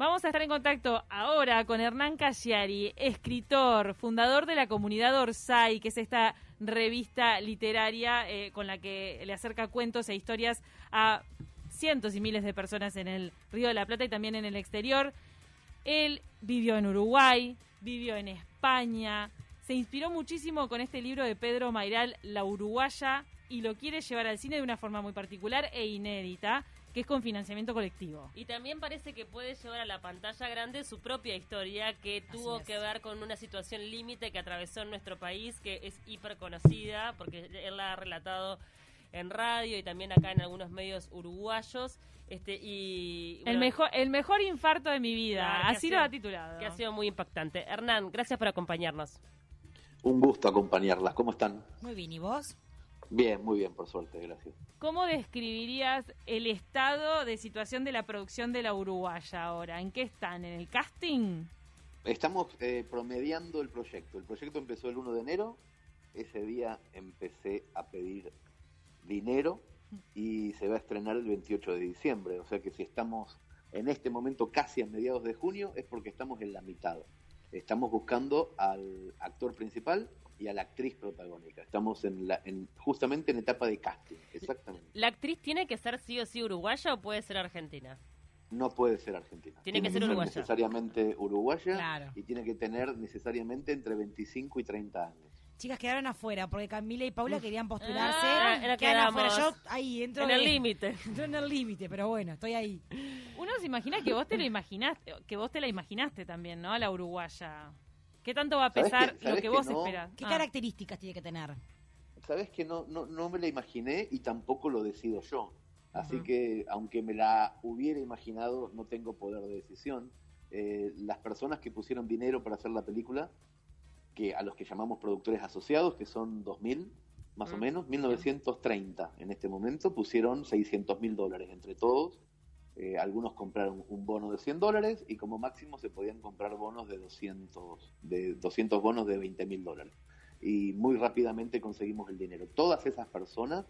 Vamos a estar en contacto ahora con Hernán Cagliari, escritor, fundador de la comunidad Orsay, que es esta revista literaria eh, con la que le acerca cuentos e historias a cientos y miles de personas en el Río de la Plata y también en el exterior. Él vivió en Uruguay, vivió en España, se inspiró muchísimo con este libro de Pedro Mairal, La Uruguaya, y lo quiere llevar al cine de una forma muy particular e inédita que es con financiamiento colectivo. Y también parece que puede llevar a la pantalla grande su propia historia que tuvo que ver con una situación límite que atravesó en nuestro país, que es hiper conocida, porque él la ha relatado en radio y también acá en algunos medios uruguayos. Este, y, el, mejor, el mejor infarto de mi vida, así lo ha titulado. Que ha sido muy impactante. Hernán, gracias por acompañarnos. Un gusto acompañarlas. ¿Cómo están? Muy bien, ¿y vos? Bien, muy bien, por suerte, gracias. ¿Cómo describirías el estado de situación de la producción de la Uruguaya ahora? ¿En qué están? ¿En el casting? Estamos eh, promediando el proyecto. El proyecto empezó el 1 de enero. Ese día empecé a pedir dinero y se va a estrenar el 28 de diciembre. O sea que si estamos en este momento casi a mediados de junio es porque estamos en la mitad. Estamos buscando al actor principal y a la actriz protagónica. Estamos en la, en, justamente en etapa de casting, exactamente. ¿La actriz tiene que ser sí o sí uruguaya o puede ser argentina? No puede ser argentina. Tiene, que ser uruguaya. necesariamente uruguaya y tiene que tener necesariamente entre 25 y 30 años. Chicas quedaron afuera porque Camila y Paula querían postularse. Ah, quedaron afuera. Yo ahí entro en el límite. Entro en el límite, pero bueno, estoy ahí. Uno se imagina que vos te lo imaginaste, que vos te la imaginaste también, ¿no? A la uruguaya. ¿Qué tanto va a pesar lo que, vos esperás? ¿Qué ah. características tiene que tener? Sabes que no, no, no me la imaginé y tampoco lo decido yo. Así que, aunque me la hubiera imaginado, no tengo poder de decisión. Eh, las personas que pusieron dinero para hacer la película, que a los que llamamos productores asociados, que son 2.000 más o menos, 1930 en este momento, pusieron 600 mil dólares entre todos eh, algunos compraron un bono de 100 dólares y como máximo se podían comprar bonos de 200, de 200 bonos de 20 mil dólares. Y muy rápidamente conseguimos el dinero. Todas esas personas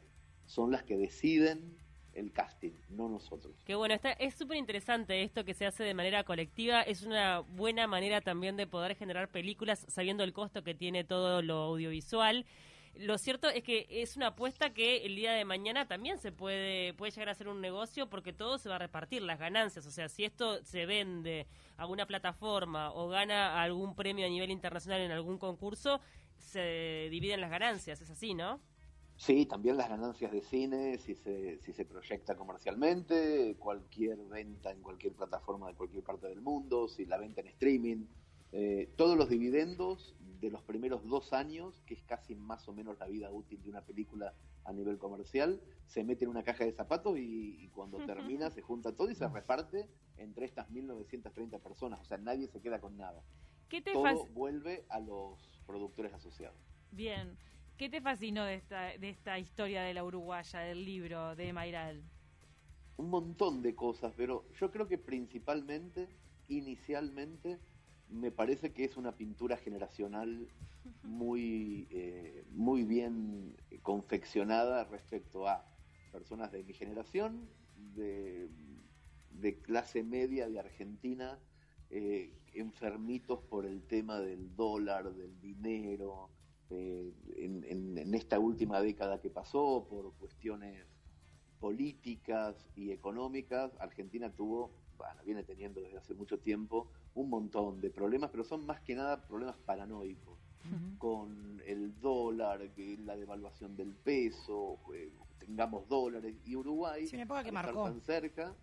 son las que deciden el casting, no nosotros. Qué bueno, está, es súper interesante esto que se hace de manera colectiva, es una buena manera también de poder generar películas sabiendo el costo que tiene todo lo audiovisual lo cierto es que es una apuesta que el día de mañana también se puede, puede llegar a ser un negocio porque todo se va a repartir, las ganancias. O sea, si esto se vende a una plataforma o gana algún premio a nivel internacional en algún concurso, se dividen las ganancias. Es así, ¿no? Sí, también las ganancias de cine, si se, si se proyecta comercialmente, cualquier venta en cualquier plataforma de cualquier parte del mundo, si la venta en streaming. Eh, todos los dividendos de los primeros dos años, que es casi más o menos la vida útil de una película a nivel comercial, se mete en una caja de zapatos y, cuando termina se junta todo y se reparte entre estas 1930 personas. O sea, nadie se queda con nada. ¿Qué te todo vuelve a los productores asociados. Bien. ¿Qué te fascinó de esta, de esta historia de la uruguaya, del libro de Mayral? Un montón de cosas, pero yo creo que principalmente, inicialmente, me parece que es una pintura generacional muy, eh, muy bien confeccionada respecto a personas de mi generación, de, clase media de Argentina, eh, enfermitos por el tema del dólar, del dinero, eh, en, esta última década que pasó, por cuestiones políticas y económicas, Argentina tuvo, bueno, viene teniendo desde hace mucho tiempo, un montón de problemas, pero son más que nada problemas paranoicos, con el dólar, que la devaluación del peso, eh, tengamos dólares, y Uruguay, al estar tan cerca,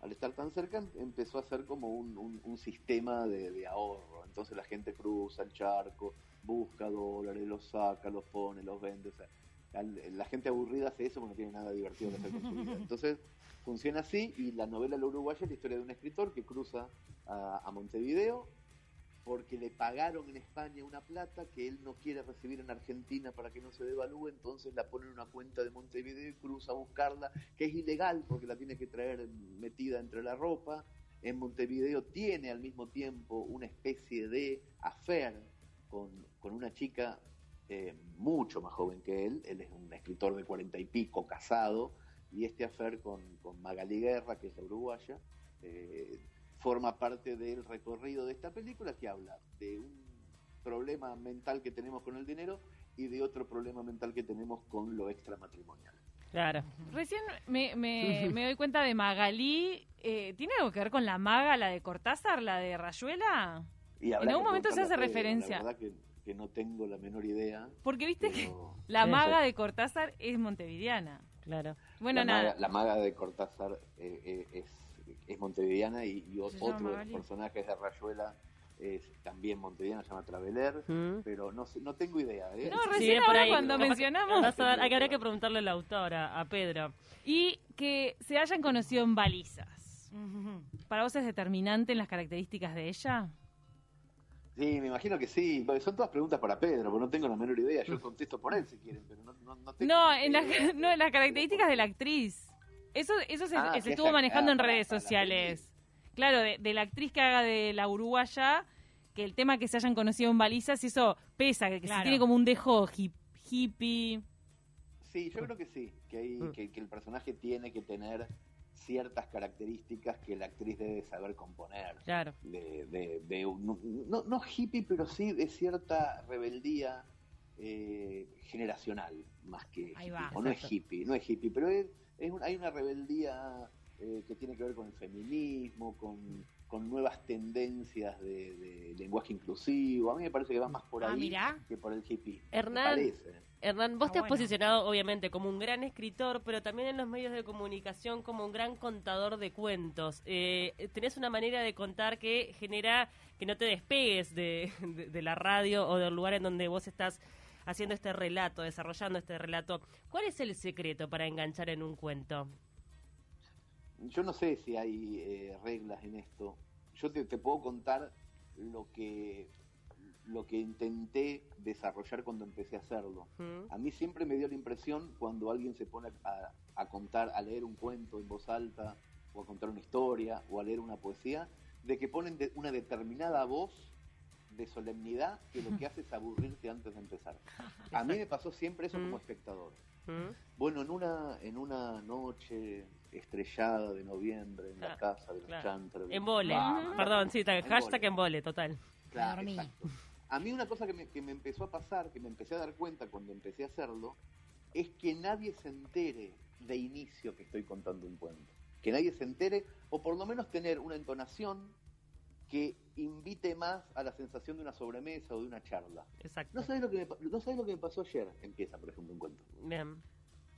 al estar tan cerca empezó a ser como un, un, sistema de, ahorro, entonces la gente cruza el charco, busca dólares, los saca, los pone, los vende, la gente aburrida hace eso porque no tiene nada divertido que hacer con su vida. Entonces, funciona así y la novela La Uruguaya es la historia de un escritor que cruza a, Montevideo porque le pagaron en España una plata que él no quiere recibir en Argentina para que no se devalúe, entonces la pone en una cuenta de Montevideo y cruza a buscarla, que es ilegal porque la tiene que traer metida entre la ropa. En Montevideo tiene al mismo tiempo una especie de affair con, con una chica eh, mucho más joven que él, él es un escritor de cuarenta y pico, casado, y este afer con, con Magali Guerra, que es la uruguaya, eh, forma parte del recorrido de esta película que habla de un problema mental que tenemos con el dinero y de otro problema mental que tenemos con lo extramatrimonial. Claro. Recién me, me, doy cuenta de Magalí. Eh, ¿Tiene algo que ver con la maga, la de Cortázar, la de Rayuela? en algún momento se hace referencia. La verdad que, no tengo la menor idea. Porque viste que la maga de Cortázar es montevideana. Claro. Bueno, la nada. Maga, la maga de Cortázar eh, eh, es, es montevideana y, y otros personajes de Rayuela es también montevideana, se llama Traveler, mm. pero no no tengo idea. ¿eh? No, recién ahí. cuando mencionamos... hay que, habría que preguntarle a la autora, a Pedro. Y que se hayan conocido en balizas. ¿Para vos es determinante en las características de ella? Sí, me imagino que sí. Son todas preguntas para Pedro, porque no tengo la menor idea. Yo contesto por él si quieren, pero no, no, no tengo No, en, no, en las características de la actriz. Eso, eso se, ah, estuvo manejando en redes sociales. Claro, de, la actriz que haga de la uruguaya, que el tema que se hayan conocido en balizas, eso pesa, que, tiene como un dejo hippie. Sí, yo creo que sí, que, mm. que, el personaje tiene que tener ciertas características que la actriz debe saber componer. Claro. De, de, no, no, hippie, pero sí de cierta rebeldía eh, generacional, más que o no es hippie, no es hippie, pero es, hay una rebeldía eh, que tiene que ver con el feminismo, con, nuevas tendencias de, lenguaje inclusivo. A mí me parece que va más por ah, ahí que por el hippie. Hernán, Hernán vos te has posicionado obviamente como un gran escritor, pero también en los medios de comunicación como un gran contador de cuentos. Eh, tenés una manera de contar que genera que no te despegues de, de la radio o del lugar en donde vos estás haciendo este relato, desarrollando este relato. ¿Cuál es el secreto para enganchar en un cuento? yo no sé si hay eh, reglas en esto. Yo te, puedo contar lo que lo que intenté desarrollar cuando empecé a hacerlo. A mí siempre me dio la impresión cuando alguien se pone a, contar, a leer un cuento en voz alta, o a contar una historia, o a leer una poesía, de que ponen una determinada voz de solemnidad que lo que hace es aburrirte antes de empezar. A mí me pasó siempre eso como espectador. Bueno, en una, en una noche estrellada de noviembre en la casa de los claro. En vole, perdón, sí, hashtag en vole, total. Claro, A mí una cosa que me, que me empezó a pasar, que me empecé a dar cuenta cuando empecé a hacerlo, es que nadie se entere de inicio que estoy contando un cuento. Que nadie se entere, o por lo menos tener una entonación que invite más a la sensación de una sobremesa o de una charla. Exacto. No sabes lo que me, no sabes lo que me pasó ayer, empieza, por ejemplo, un cuento. Bien.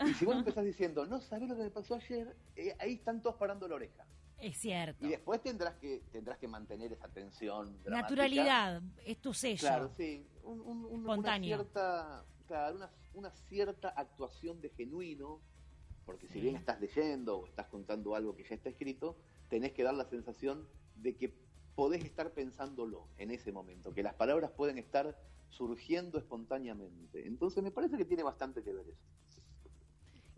Y si vos empezás diciendo, no sabés lo que me pasó ayer, eh, ahí están todos parando la oreja. Es cierto. Y después tendrás que tendrás que mantener esa tensión. Naturalidad, es tu sello. Claro, sí. una, cierta, una, una, cierta actuación de genuino, porque si bien estás leyendo o estás contando algo que ya está escrito, tenés que dar la sensación de que podés estar pensándolo en ese momento, que las palabras pueden estar surgiendo espontáneamente. Entonces me parece que tiene bastante que ver eso.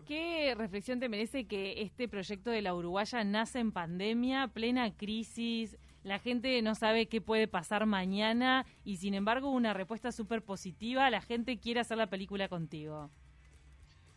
¿Qué reflexión te merece que este proyecto de la Uruguaya nace en pandemia, plena crisis? La gente no sabe qué puede pasar mañana y sin embargo una respuesta súper positiva. La gente quiere hacer la película contigo.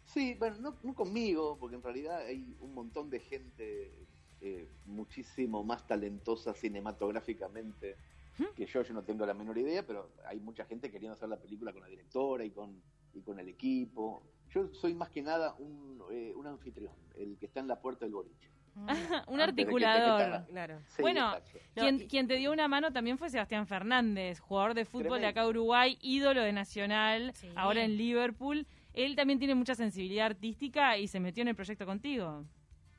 Sí, bueno, no, conmigo, porque en realidad hay un montón de gente eh, muchísimo más talentosa cinematográficamente ¿Mm? que yo. Yo no tengo la menor idea, pero hay mucha gente queriendo hacer la película con la directora y con, y con el equipo. Yo soy más que nada un, eh, un anfitrión, el que está en la puerta del boliche. un articulador, claro. bueno, quien, te dio una mano también fue Sebastián Fernández, jugador de fútbol de acá Uruguay, ídolo de Nacional, ahora en Liverpool. Él también tiene mucha sensibilidad artística y se metió en el proyecto contigo.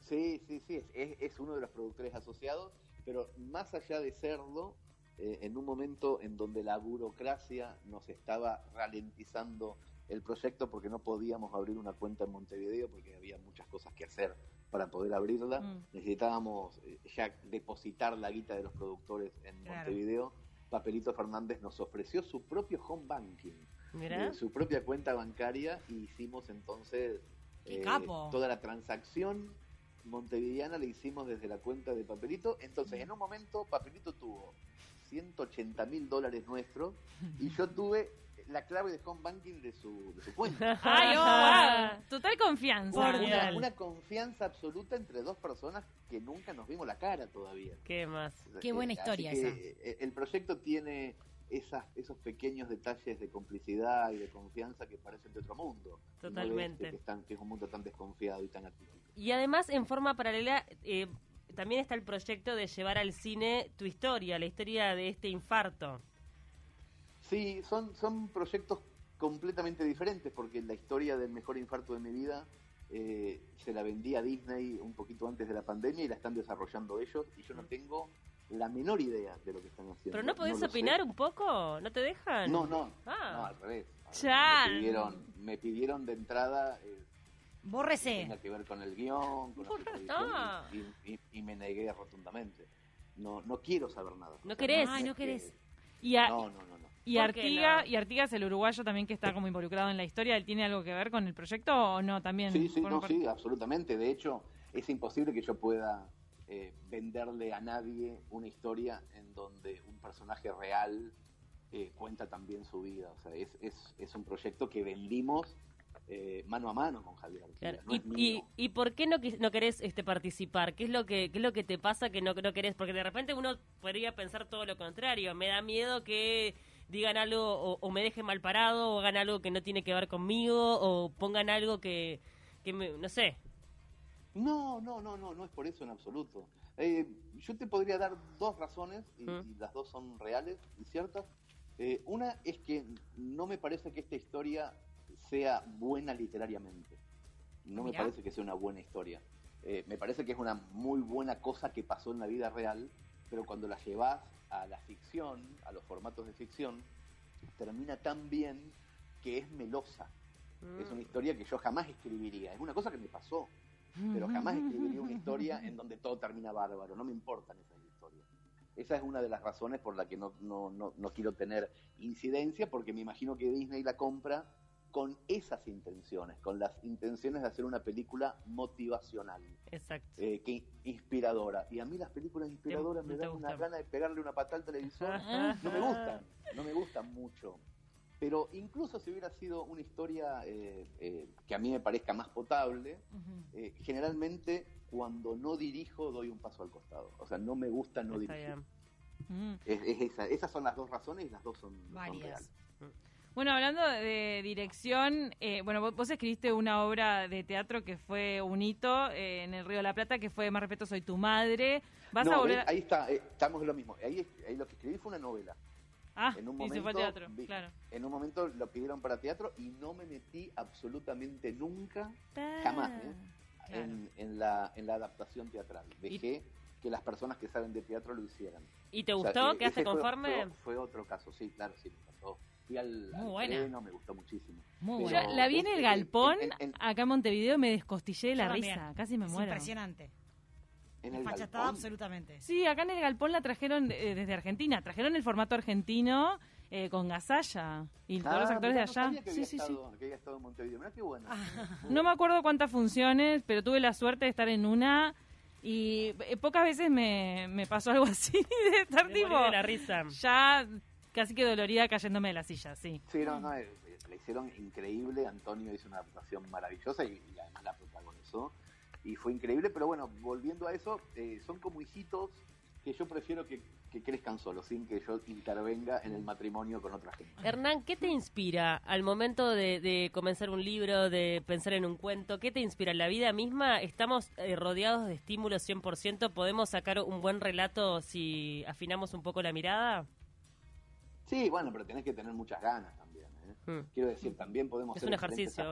Sí, sí, sí, es, es uno de los productores asociados, pero más allá de serlo, eh, en un momento en donde la burocracia nos estaba ralentizando el proyecto porque no podíamos abrir una cuenta en Montevideo porque había muchas cosas que hacer para poder abrirla. Mm. Necesitábamos eh, ya depositar la guita de los productores en Montevideo. Papelito Fernández nos ofreció su propio home banking, eh, su propia cuenta bancaria y hicimos entonces eh, toda la transacción montevideana la hicimos desde la cuenta de Papelito. Entonces, en un momento, Papelito tuvo 180 mil dólares nuestros y yo tuve la clave de home banking de su, de su cuenta. ¡Ay, oh, Total confianza. Una, confianza absoluta entre dos personas que nunca nos vimos la cara todavía. ¿Qué más? Qué buena historia esa. Eh, el proyecto tiene esas, esos pequeños detalles de complicidad y de confianza que parecen de otro mundo. Totalmente. que, están, que, es un mundo tan desconfiado y tan atípico. Y además, en forma paralela, eh, también está el proyecto de llevar al cine tu historia, la historia de este infarto. Sí, son, son proyectos completamente diferentes, porque la historia del mejor infarto de mi vida eh, se la vendí a Disney un poquito antes de la pandemia y la están desarrollando ellos, y yo no tengo la menor idea de lo que están haciendo. ¿Pero no podés opinar un poco? ¿No te dejan? No, no, ah. no al revés. Me pidieron, me pidieron de entrada... Eh, Bórrese. Tenga que ver con el guion, con la y, y, me negué rotundamente. No, no quiero saber nada. ¿No querés? Ay, no querés. Y no, no, no. Y Artiga, y Artigas, el uruguayo también que está como involucrado en la historia, ¿él tiene algo que ver con el proyecto o no también? Sí, sí, no, sí, absolutamente. De hecho, es imposible que yo pueda eh, venderle a nadie una historia en donde un personaje real eh, cuenta también su vida. O sea, es, es, es un proyecto que vendimos eh, mano a mano con Javier. y, y, por qué no, no querés este, participar? ¿Qué es, lo que, ¿Qué es lo que te pasa que no, no querés? Porque de repente uno podría pensar todo lo contrario. Me da miedo que digan algo o, me dejen mal parado o hagan algo que no tiene que ver conmigo o pongan algo que, que me, no sé. No, no, no, no, no es por eso en absoluto. Eh, yo te podría dar dos razones y, mm. las dos son reales y ciertas. Eh, una es que no me parece que esta historia sea buena literariamente. No me parece que sea una buena historia. Eh, me parece que es una muy buena cosa que pasó en la vida real, pero cuando la llevas a la ficción, a los formatos de ficción, termina tan bien que es melosa. Es una mm. historia que yo jamás escribiría. Es una cosa que me pasó, pero jamás escribiría una historia en donde todo termina bárbaro. No me importan esas historias. Esa es una de las razones por la que no, no, no, no quiero tener incidencia, porque me imagino que Disney la compra con esas intenciones, con las intenciones de hacer una película motivacional. Exacto. Eh, que inspiradora. Y a mí las películas inspiradoras me dan una gana de pegarle una patada al televisor. no me gustan, no me gustan mucho. Pero incluso si hubiera sido una historia eh, eh, que a mí me parezca más potable, generalmente cuando no dirijo doy un paso al costado. O sea, no me gusta no dirigir. Mm. esas son las dos razones y las dos son, son reales. Bueno, hablando de dirección, eh, bueno, vos, escribiste una obra de teatro que fue un hito eh, en el Río de la Plata, que fue Más respeto, soy tu madre. ¿Vas a volver Ahí está, eh, estamos en lo mismo. Ahí, lo que escribí fue una novela. Ah, en un momento, y se fue teatro, claro. En un momento lo pidieron para teatro y no me metí absolutamente nunca, jamás, en, la, en la adaptación teatral. Dejé que las personas que saben de teatro lo hicieran. ¿Y te gustó? ¿Quedaste conforme? Fue, otro caso, sí, claro, sí, me pasó al, Muy me gustó muchísimo. Muy Yo la vi en el galpón, acá en Montevideo, me descostillé de la risa, casi me muero. impresionante. ¿En el absolutamente. Sí, acá en el galpón la trajeron eh, desde Argentina, trajeron el formato argentino eh, con Gasalla y todos los ah, actores de allá. sí, sí, sí. no me acuerdo cuántas funciones, pero tuve la suerte de estar en una y eh, pocas veces me, me pasó algo así de estar tipo la risa. ya casi que dolorida cayéndome de la silla, sí. Sí, no, no, eh, la hicieron increíble, Antonio hizo una adaptación maravillosa y, además la protagonizó. Y fue increíble, pero bueno, volviendo a eso, eh, son como hijitos que yo prefiero que, crezcan solos, sin que yo intervenga en el matrimonio con otra gente. Hernán, ¿qué te inspira al momento de, comenzar un libro, de pensar en un cuento? ¿Qué te inspira? ¿La vida misma? ¿Estamos eh, rodeados de estímulos 100%? ¿Podemos sacar un buen relato si afinamos un poco la mirada? Sí, bueno, pero tenés que tener muchas ganas también. ¿eh? Hmm. Quiero decir, también podemos ser un ejercicio,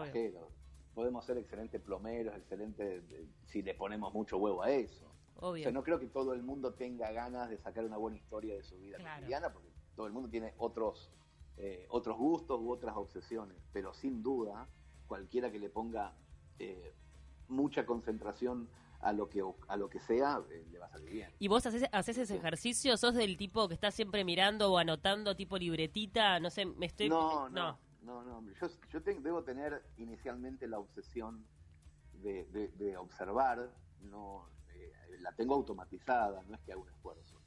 podemos ser excelentes plomeros, excelentes si le ponemos mucho huevo a eso. O sea, no creo que todo el mundo tenga ganas de sacar una buena historia de su vida cotidiana, porque todo el mundo tiene otros, eh, otros gustos u otras obsesiones, pero sin duda, cualquiera que le ponga eh, mucha concentración a lo que a lo que sea eh, le va a salir bien. ¿Y vos haces, haces ese ejercicio? ¿Sos del tipo que está siempre mirando o anotando tipo libretita? No sé, me estoy... No, no, no, no, yo, yo debo tener inicialmente la obsesión de, de, observar, no eh, la tengo automatizada, no es que haga un esfuerzo.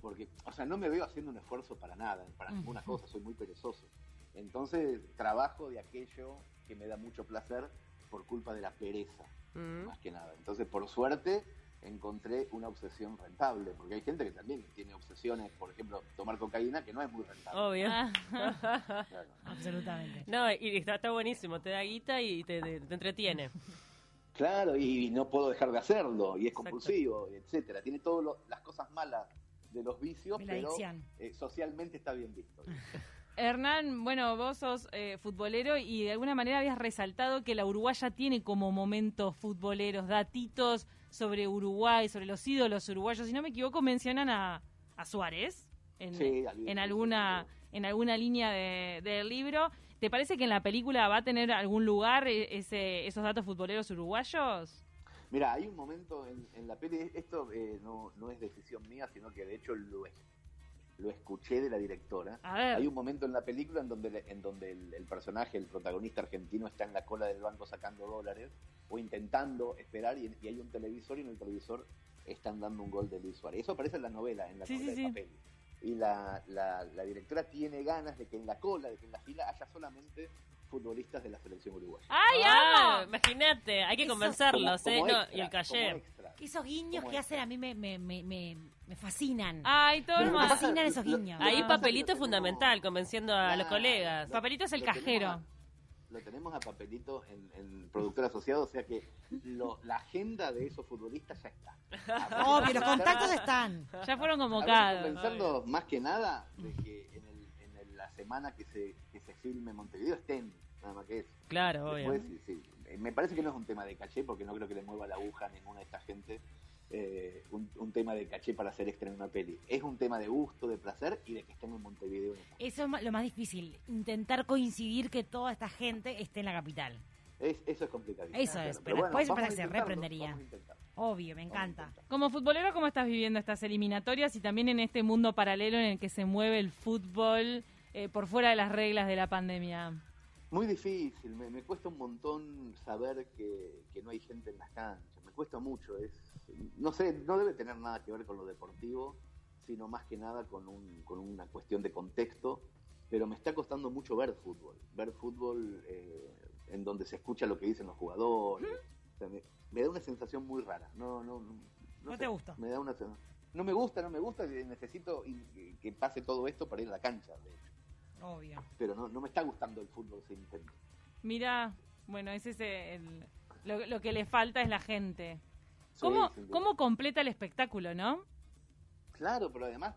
porque, o sea, no me veo haciendo un esfuerzo para nada, para ninguna cosa, soy muy perezoso. Entonces trabajo de aquello que me da mucho placer por culpa de la pereza, mm. más que nada. Entonces, por suerte, encontré una obsesión rentable, porque hay gente que también tiene obsesiones, por ejemplo, tomar cocaína, que no es muy rentable. Obvio. Absolutamente. No, y está, buenísimo, te da guita y te, entretiene. Claro, y no puedo dejar de hacerlo, y es compulsivo, etcétera. Tiene todas las cosas malas de los vicios, pero eh, socialmente está bien visto. Hernán, bueno, vos sos eh, futbolero y de alguna manera habías resaltado que la Uruguaya tiene como momentos futboleros, datitos sobre Uruguay, sobre los ídolos uruguayos. Si no me equivoco, mencionan a, Suárez en, alguna en alguna línea del libro. ¿Te parece que en la película va a tener algún lugar e, ese, esos datos futboleros uruguayos? Mira, hay un momento en, la peli, esto eh, no, no es decisión mía, sino que de hecho lo es lo escuché de la directora. Hay un momento en la película en donde, en donde el, personaje, el protagonista argentino, está en la cola del banco sacando dólares o intentando esperar y, hay un televisor y en el televisor están dando un gol de Luis Suárez. Eso aparece en la novela, en la novela de papel. Y la, la, la directora tiene ganas de que en la cola, de que en la fila haya solamente futbolistas de la selección uruguaya. ¡Ay, ah, Imagínate, hay que convencerlos, ¿eh? y el calle. Esos guiños que hacen a mí me, me, me, me, fascinan. Ay, todo Me fascinan esos guiños. Ahí papelito es fundamental, convenciendo a los colegas. Papelito es el cajero. lo tenemos a papelito en, en productor asociado, o sea que lo, la agenda de esos futbolistas ya está. Obvio, los contactos están. Ya fueron convocados. Pensando más que nada de que en, el, en la semana que se, que se filme Montevideo estén, nada más que eso. Claro, obvio. sí, me parece que no es un tema de caché, porque no creo que le mueva la aguja a ninguna de esta gente eh, un, tema de caché para hacer extra en una peli. Es un tema de gusto, de placer y de que estén en Montevideo. Eso es lo más difícil, intentar coincidir que toda esta gente esté en la capital. eso es complicado. Eso es, pero, después que se reprendería. Obvio, me encanta. Como futbolero, ¿cómo estás viviendo estas eliminatorias y también en este mundo paralelo en el que se mueve el fútbol eh, por fuera de las reglas de la pandemia? Muy difícil, me, cuesta un montón saber que, no hay gente en las canchas, me cuesta mucho, es, no sé, no debe tener nada que ver con lo deportivo, sino más que nada con, un, con una cuestión de contexto, pero me está costando mucho ver fútbol, ver fútbol eh, en donde se escucha lo que dicen los jugadores, me, da una sensación muy rara, no, no, no, te gusta. Me da una, no me gusta, no me gusta, necesito que pase todo esto para ir a la cancha, de hecho. Obvio. Pero no, no me está gustando el fútbol sin Nintendo. Mira, bueno, ese es el, lo, que le falta es la gente. ¿Cómo, ¿Cómo completa el espectáculo, no? Claro, pero además,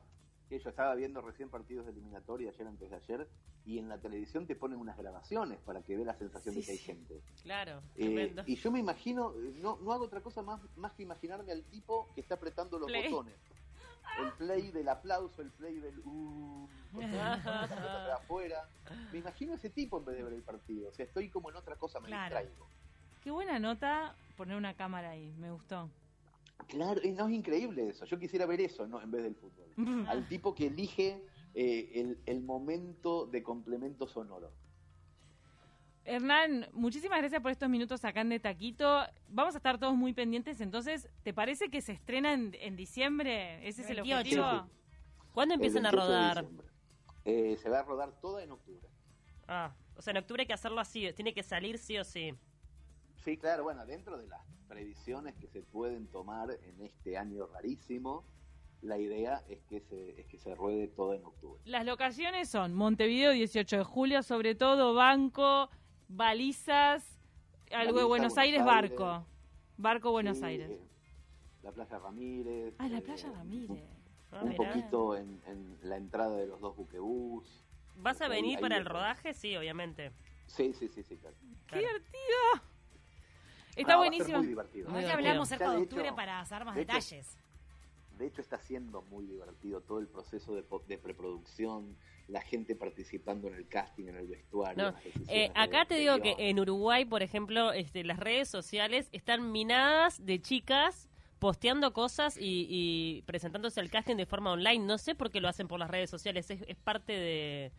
que yo estaba viendo recién partidos de eliminatoria ayer antes de ayer, y en la televisión te ponen unas grabaciones para que dé la sensación de que hay gente. Claro, eh, y yo me imagino, no, no hago otra cosa más, más que imaginarme al tipo que está apretando los botones el play del aplauso, el play del uh, afuera. Me imagino ese tipo en vez de ver el partido. O sea, estoy como en otra cosa, me distraigo. Qué buena nota poner una cámara ahí, me gustó. Claro, no es increíble eso. Yo quisiera ver eso, ¿no? En vez del fútbol. Al tipo que elige eh, el, el momento de complemento sonoro. Hernán, muchísimas gracias por estos minutos acá en De Taquito. Vamos a estar todos muy pendientes, entonces, ¿te parece que se estrena en, diciembre? ¿Ese es el objetivo? ¿Cuándo empiezan a rodar? Eh, se va a rodar toda en octubre. Ah, o sea, en octubre hay que hacerlo así, tiene que salir sí o sí. Sí, claro, bueno, dentro de las previsiones que se pueden tomar en este año rarísimo, la idea es que se, es que se ruede todo en octubre. Las locaciones son Montevideo 18 de julio, sobre todo Banco, balizas, algo de Buenos Aires, barco. Barco Buenos Aires. La Playa Ramírez. Ah, la eh, Playa Ramírez. un poquito en, la entrada de los dos buquebús. ¿Vas a venir para el rodaje? Sí, obviamente. Sí, sí, sí, sí, claro. ¡Qué divertido! Está buenísimo. muy divertido. Muy hablamos cerca de octubre para hacer más detalles. de hecho, está siendo muy divertido todo el proceso de, de preproducción, la gente participando en el casting, en el vestuario. Eh, acá te digo que en Uruguay, por ejemplo, este, las redes sociales están minadas de chicas posteando cosas y, presentándose al casting de forma online. No sé por qué lo hacen por las redes sociales, es, parte de,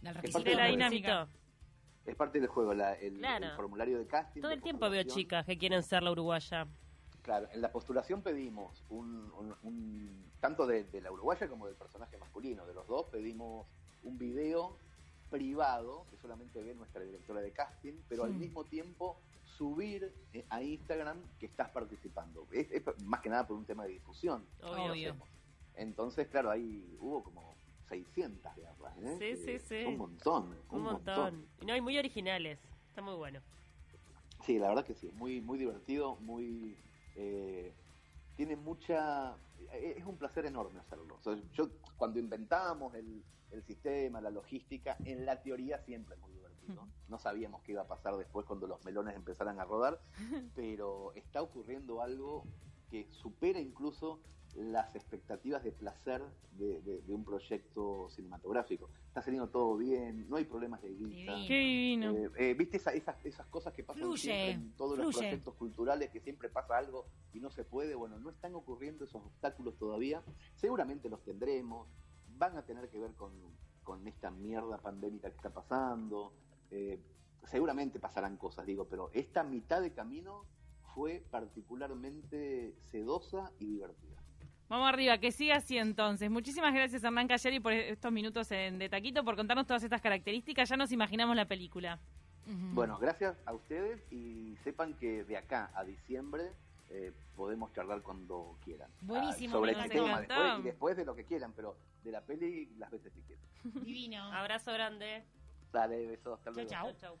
de la dinámica. Es parte del juego, el, formulario de casting. Todo el tiempo veo chicas que quieren ser la uruguaya. Claro, en la postulación pedimos un, tanto de, la uruguaya como del personaje masculino, de los dos pedimos un video privado que solamente ve nuestra directora de casting, pero al mismo tiempo subir eh, a Instagram que estás participando. Es, más que nada por un tema de difusión. Obvio. Entonces, claro, ahí hubo como 600 garras, ¿eh? Sí, sí, sí. Un montón. Un, montón. Y no, hay muy originales. Está muy bueno. Sí, la verdad que sí. Muy, muy divertido, muy eh, tiene mucha... Eh, es un placer enorme hacerlo. yo cuando inventábamos el, sistema, la logística, en la teoría siempre es muy divertido. No sabíamos qué iba a pasar después cuando los melones empezaran a rodar, pero está ocurriendo algo que supera incluso las expectativas de placer de, un proyecto cinematográfico. Está saliendo todo bien, no hay problemas de guita. Qué divino. Eh, eh, ¿Viste esas, esas cosas que pasan siempre en todos los proyectos culturales, que siempre pasa algo y no se puede? Bueno, no están ocurriendo esos obstáculos todavía. Seguramente los tendremos. Van a tener que ver con, esta mierda pandémica que está pasando. Eh, seguramente pasarán cosas, digo, pero esta mitad de camino fue particularmente sedosa y divertida. Vamos arriba, que siga así entonces. Muchísimas gracias Hernán Cayari por estos minutos en, de Taquito, por contarnos todas estas características. Ya nos imaginamos la película. Bueno, gracias a ustedes y sepan que de acá a diciembre eh, podemos charlar cuando quieran. Buenísimo, ah, sobre este tema después, y después de lo que quieran, pero de la peli las veces que quieran. Divino. Abrazo grande. Dale, besos, hasta luego. chau. chau.